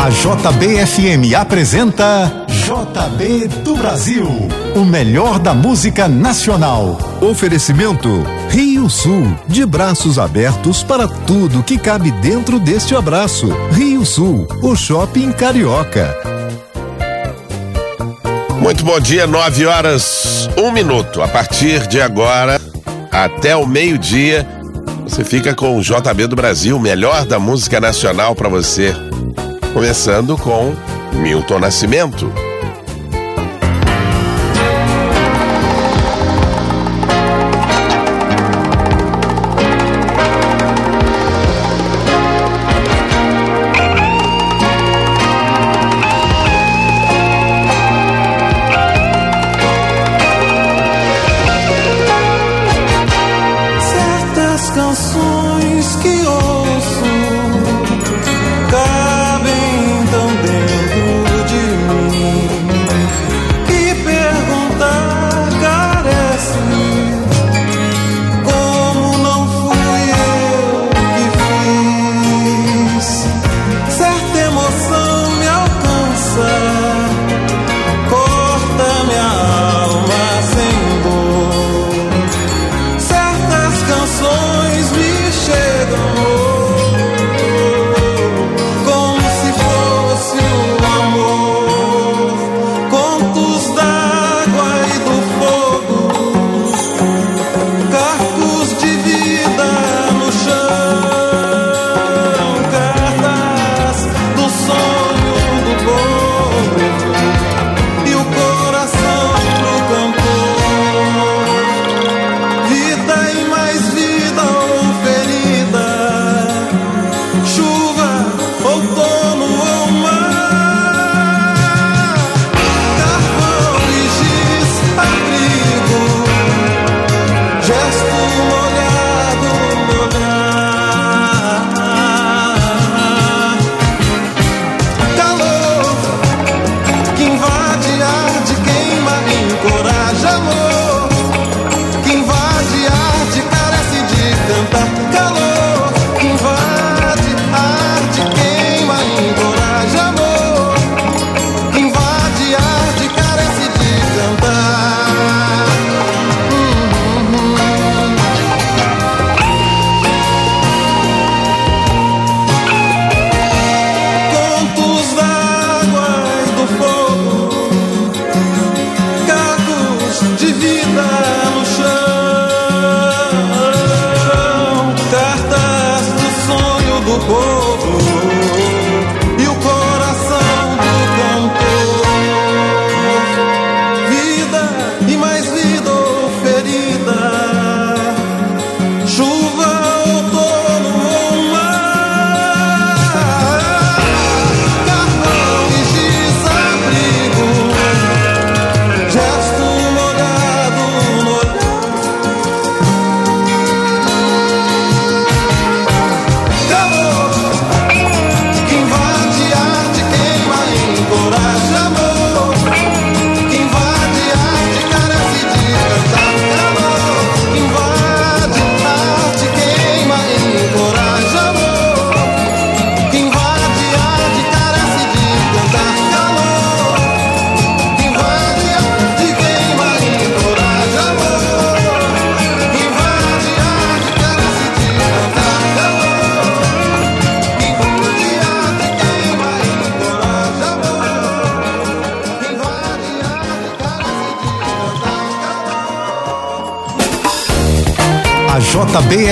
A JBFM apresenta JB do Brasil, o melhor da música nacional. Oferecimento Rio Sul, de braços abertos para tudo que cabe dentro deste abraço. Rio Sul, o shopping carioca. Muito bom dia, nove horas, um minuto. A partir de agora, até o meio-dia, você fica com o JB do Brasil, o melhor da música nacional para você. Começando com Milton Nascimento.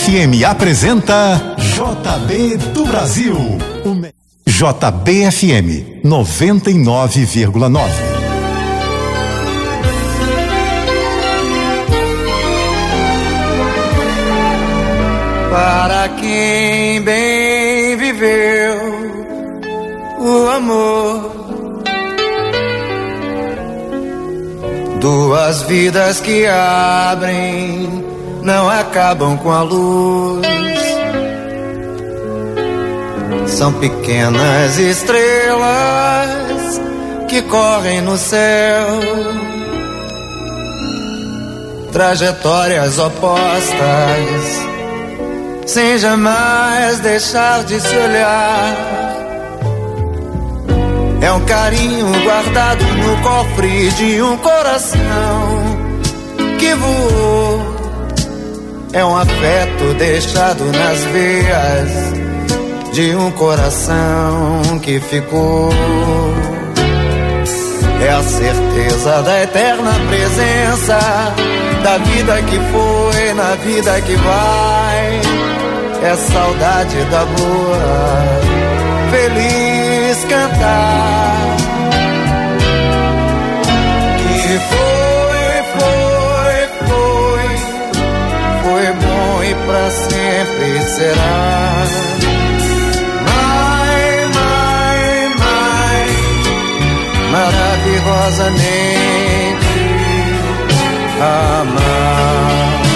JBFM apresenta JB do Brasil. JBFM 99,9. Para quem bem viveu o amor, duas vidas que abrem, não acabam com a luz. São pequenas estrelas que correm no céu. Trajetórias opostas sem jamais deixar de se olhar. É um carinho guardado no cofre de um coração É um afeto deixado nas veias de um coração que ficou. É a certeza da eterna presença da vida que foi na vida que vai. É saudade da boa, feliz cantar. Que foi, foi, pra sempre será. maravilhosamente amar.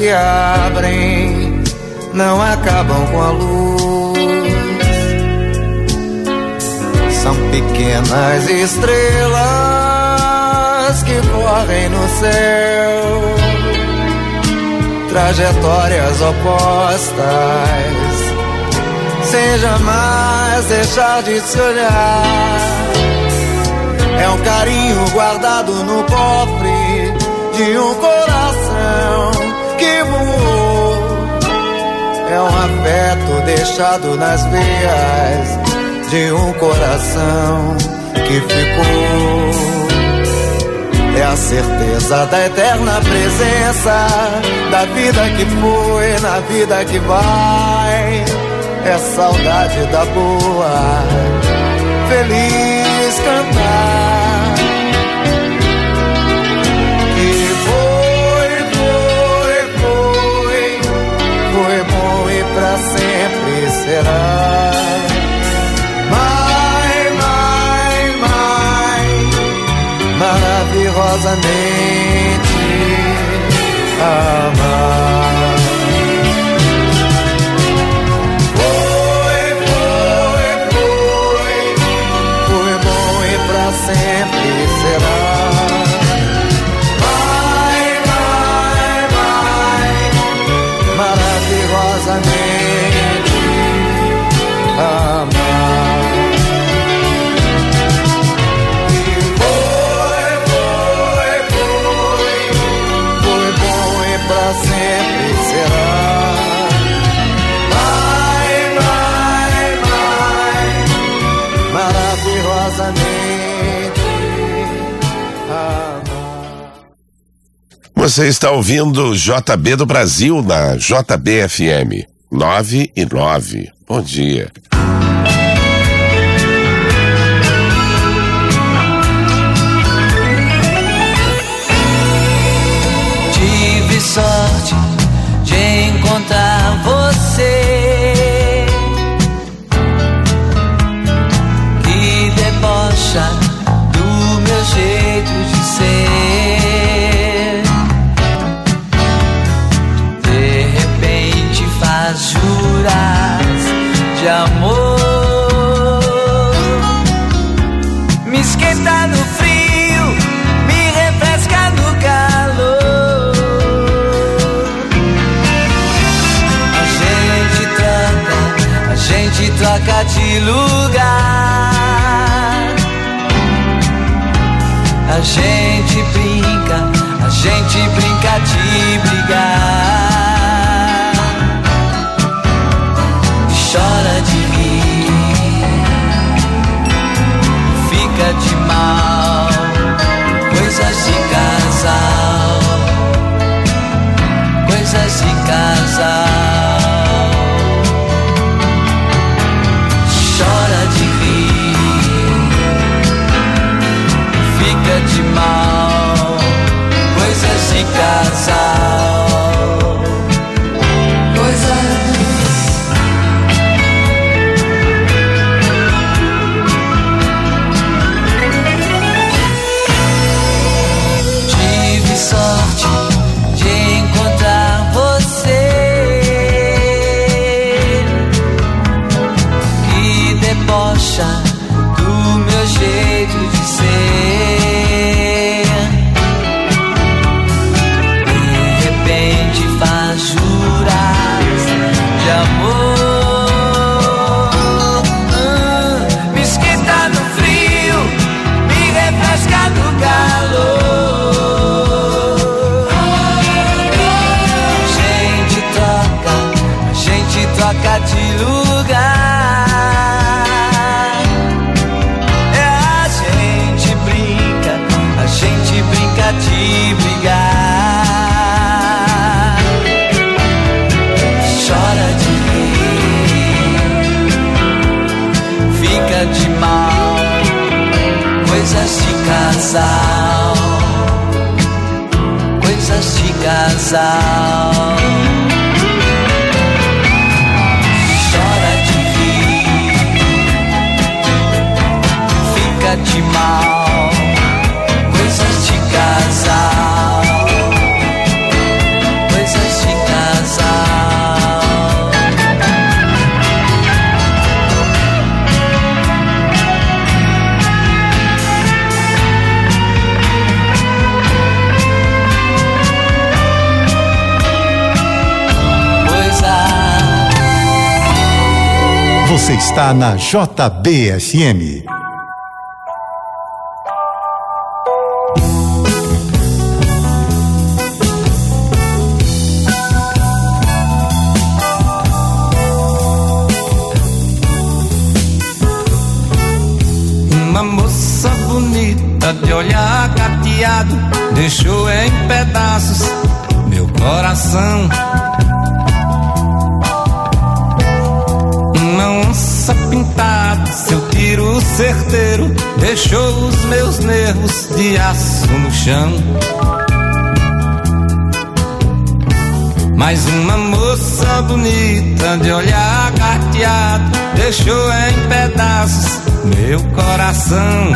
Que abrem, não acabam com a luz. São pequenas estrelas que correm no céu, trajetórias opostas sem jamais deixar de se olhar. É um carinho guardado no cofre de um coração voou. É um afeto deixado nas veias de um coração que ficou. É a certeza da eterna presença da vida que foi na vida que vai é saudade da boa, feliz cantar. Será. Mai, mai, mai, maravilhosamente amar. Você está ouvindo JB do Brasil na JBFM 9 e 9. Bom dia. Tive sorte de encontrar você que debocha faz juras de amor. Me esquenta no frio, me refresca no calor. A gente troca, a gente troca de lugar. A gente brinca, a gente brinca de brigar. De mal, coisas de casal, coisas de casal. chora de rir, fica de mal, Você está na JBFM. Uma moça bonita de olhar cateado deixou em pedaços meu coração. Certeiro deixou os meus nervos de aço no chão. Mais uma moça bonita de olhar carteado deixou em pedaços meu coração.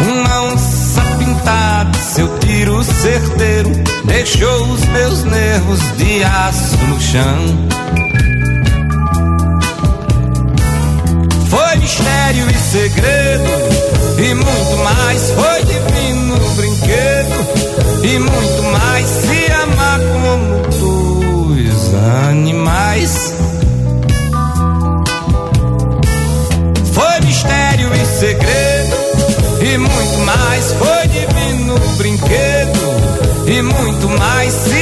Uma onça pintada, seu tiro certeiro deixou os meus nervos de aço no chão. Mistério e segredo, e muito mais. Foi divino brinquedo, e muito mais. Se amar como dois animais. Foi mistério e segredo, e muito mais. Foi divino brinquedo, e muito mais. Se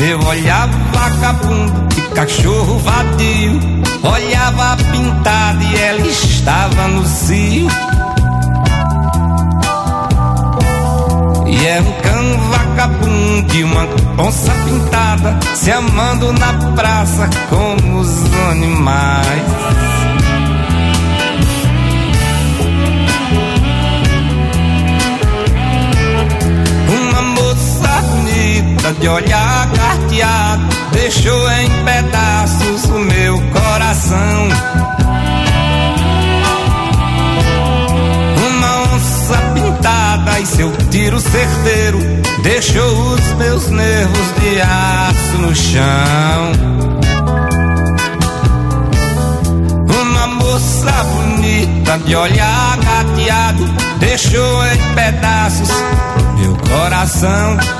Meu olhar vagabundo de cachorro vadio Olhava pintada e ela estava no cio. E é um cão vagabundo e uma onça pintada Se amando na praça como os animais de olhar carteado deixou em pedaços o meu coração. Uma onça pintada e seu tiro certeiro deixou os meus nervos de aço no chão. Uma moça bonita de olhar gateado deixou em pedaços meu coração.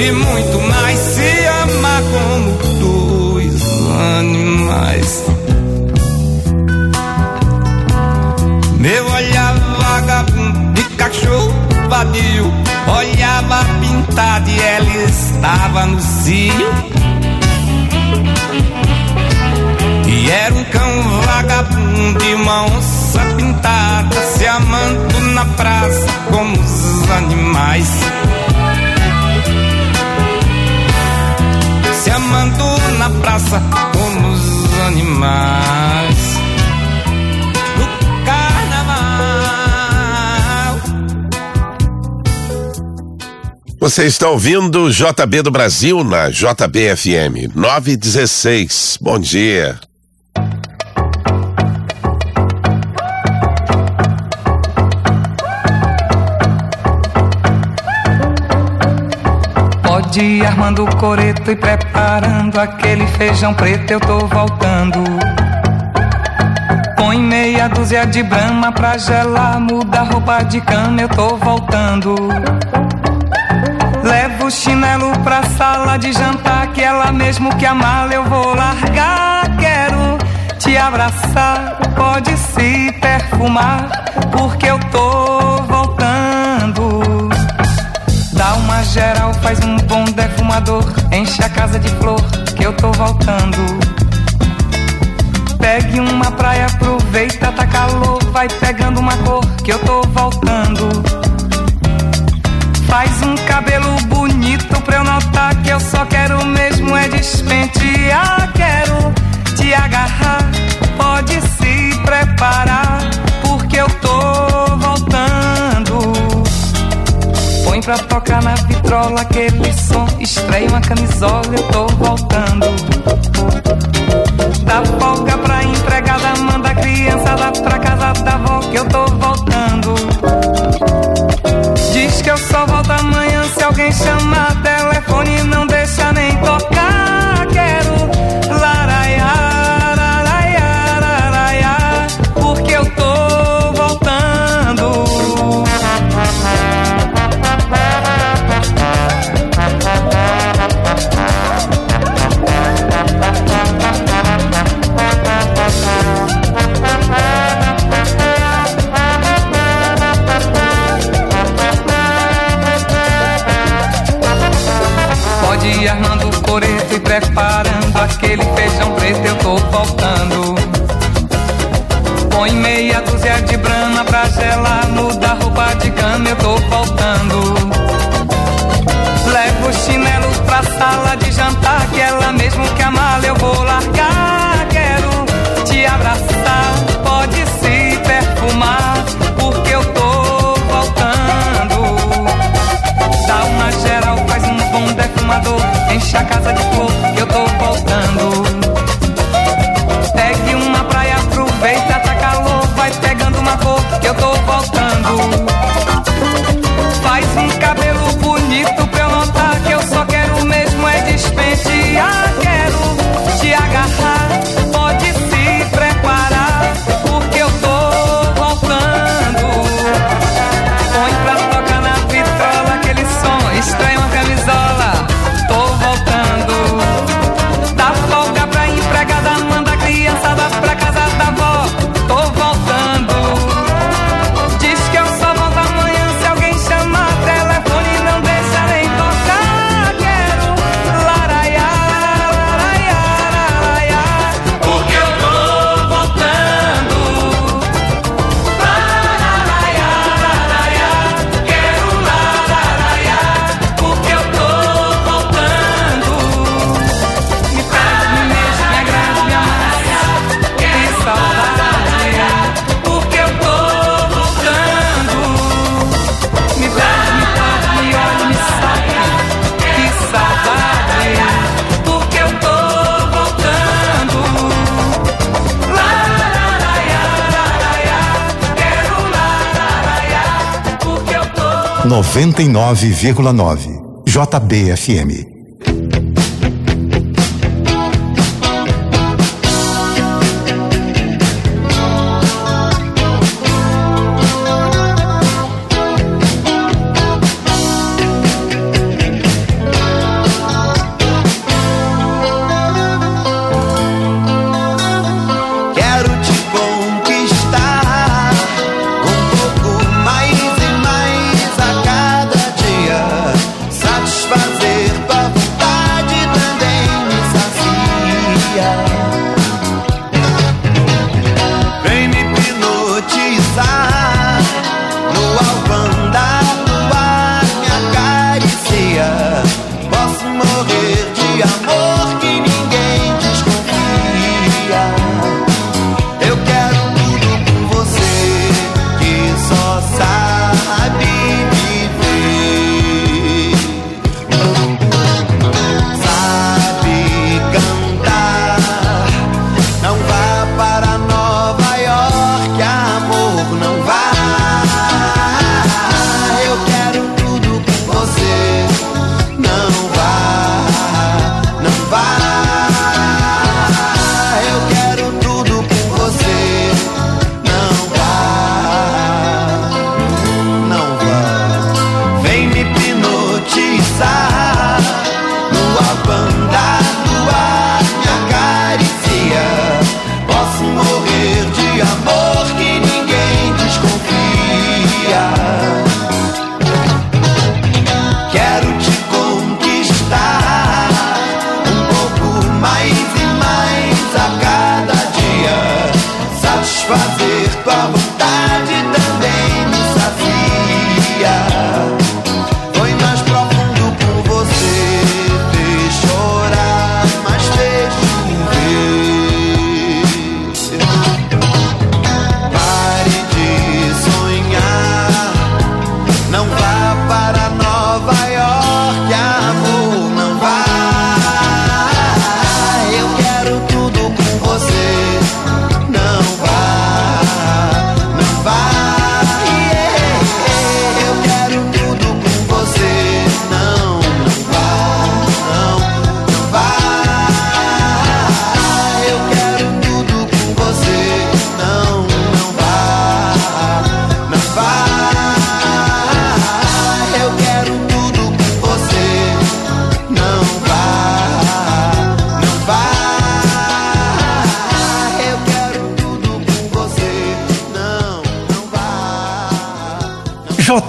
e muito mais. Se amar como dois animais. Meu olhar vagabundo de cachorro vadio Olhava pintada e ela estava no cio E era um cão vagabundo e uma onça pintada Se amando na praça como os animais Se amando na praça como os animais No carnaval Você está ouvindo JB do Brasil na JBFM 916. Bom dia. Ir armando o coreto e preparando aquele feijão preto, eu tô voltando. Põe meia dúzia de brama pra gelar, muda roupa de cama, eu tô voltando. Levo o chinelo pra sala de jantar, que ela mesmo que a mala eu vou largar. Quero te abraçar, pode se perfumar, porque eu tô Geral, faz um bom defumador, enche a casa de flor, que eu tô voltando. Pegue uma praia, aproveita, tá calor, vai pegando uma cor, que eu tô voltando. Faz um cabelo bonito pra eu notar que eu só quero mesmo é despentear. Quero te agarrar, pode se preparar, porque eu tô voltando. Põe pra tocar na vitrola aquele som, estreia uma camisola, eu tô voltando. Gelar, muda roupa de cama, eu tô voltando. Levo o chinelo pra sala de jantar, que ela mesmo que a eu vou largar. Quero te abraçar, pode se perfumar, porque eu tô voltando. Dá uma geral, faz um bom defumador. Enche a casa de flor, 99,9 JBFM.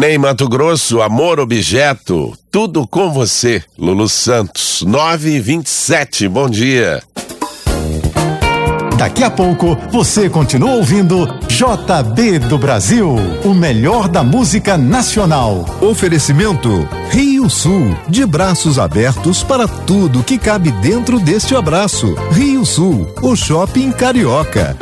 Ney Mato Grosso, Amor Objeto, tudo com você. Lulu Santos, 9 e 27 bom dia. Daqui a pouco você continua ouvindo JB do Brasil, o melhor da música nacional. Oferecimento Rio Sul, de braços abertos para tudo que cabe dentro deste abraço. Rio Sul, o shopping carioca.